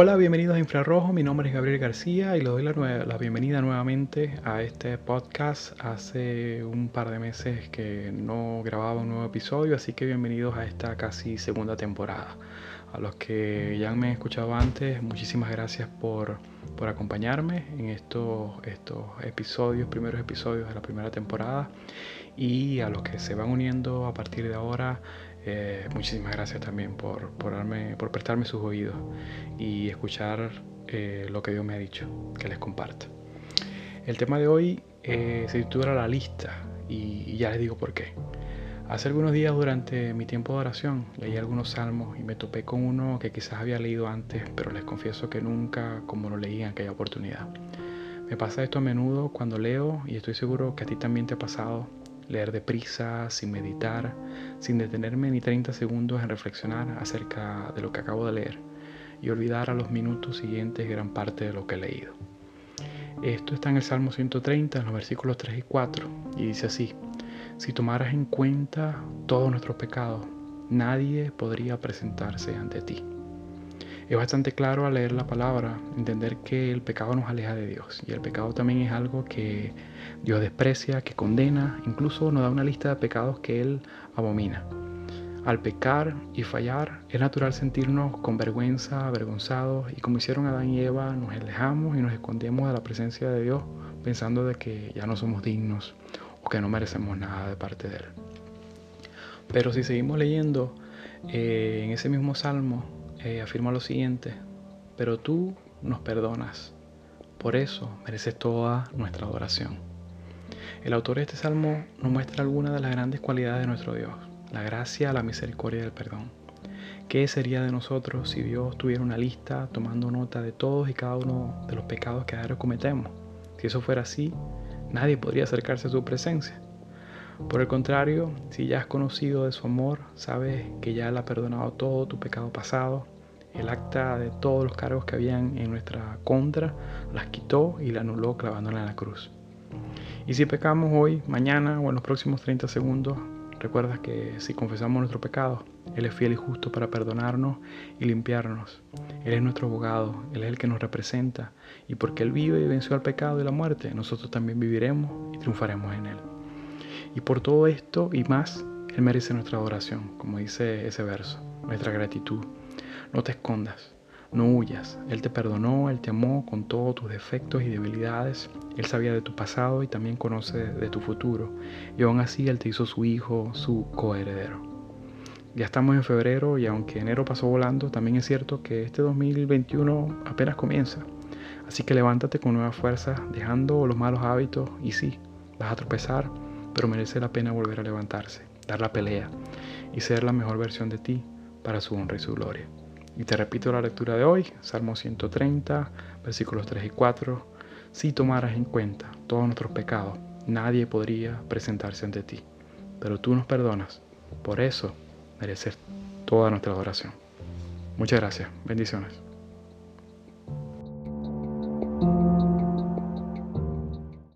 Hola, bienvenidos a Infrarrojo. Mi nombre es Gabriel García y le doy la, bienvenida nuevamente a este podcast. Hace un par de meses que no grababa un nuevo episodio, así que bienvenidos a esta casi segunda temporada. A los que ya me han escuchado antes, muchísimas gracias por, por acompañarme en estos, estos episodios, primeros episodios de la primera temporada. Y a los que se van uniendo a partir de ahora, eh, muchísimas gracias también por, por, por, prestarme sus oídos y escuchar eh, lo que Dios me ha dicho, que les comparto. El tema de hoy eh, se titula La lista y, ya les digo por qué. Hace algunos días durante mi tiempo de oración leí algunos salmos y me topé con uno que quizás había leído antes, pero les confieso que nunca como lo leí en aquella oportunidad. Me pasa esto a menudo cuando leo y estoy seguro que a ti también te ha pasado leer deprisa, sin meditar, sin detenerme ni 30 segundos en reflexionar acerca de lo que acabo de leer y olvidar a los minutos siguientes gran parte de lo que he leído. Esto está en el Salmo 130, en los versículos 3 y 4, y dice así, si tomaras en cuenta todos nuestros pecados, nadie podría presentarse ante ti. Es bastante claro al leer la palabra entender que el pecado nos aleja de Dios y el pecado también es algo que Dios desprecia, que condena, incluso nos da una lista de pecados que Él abomina. Al pecar y fallar es natural sentirnos con vergüenza, avergonzados y como hicieron Adán y Eva nos alejamos y nos escondemos de la presencia de Dios pensando de que ya no somos dignos o que no merecemos nada de parte de Él. Pero si seguimos leyendo eh, en ese mismo salmo, eh, afirma lo siguiente, pero tú nos perdonas, por eso mereces toda nuestra adoración. El autor de este salmo nos muestra algunas de las grandes cualidades de nuestro Dios, la gracia, la misericordia y el perdón. ¿Qué sería de nosotros si Dios tuviera una lista tomando nota de todos y cada uno de los pecados que a diario cometemos? Si eso fuera así, nadie podría acercarse a su presencia. Por el contrario, si ya has conocido de su amor, sabes que ya Él ha perdonado todo tu pecado pasado, el acta de todos los cargos que habían en nuestra contra, las quitó y la anuló clavándola en la cruz. Y si pecamos hoy, mañana o en los próximos 30 segundos, recuerda que si confesamos nuestro pecado, Él es fiel y justo para perdonarnos y limpiarnos. Él es nuestro abogado, Él es el que nos representa, y porque Él vive y venció al pecado y la muerte, nosotros también viviremos y triunfaremos en Él. Y por todo esto y más, Él merece nuestra adoración, como dice ese verso, nuestra gratitud. No te escondas, no huyas. Él te perdonó, Él te amó con todos tus defectos y debilidades. Él sabía de tu pasado y también conoce de tu futuro. Y aún así Él te hizo su hijo, su coheredero. Ya estamos en febrero y aunque enero pasó volando, también es cierto que este 2021 apenas comienza. Así que levántate con nueva fuerza, dejando los malos hábitos y sí, vas a tropezar, pero merece la pena volver a levantarse, dar la pelea y ser la mejor versión de ti para su honra y su gloria. Y te repito la lectura de hoy, Salmo 130, versículos 3 y 4. Si tomaras en cuenta todos nuestros pecados, nadie podría presentarse ante ti. Pero tú nos perdonas. Por eso mereces toda nuestra adoración. Muchas gracias. Bendiciones.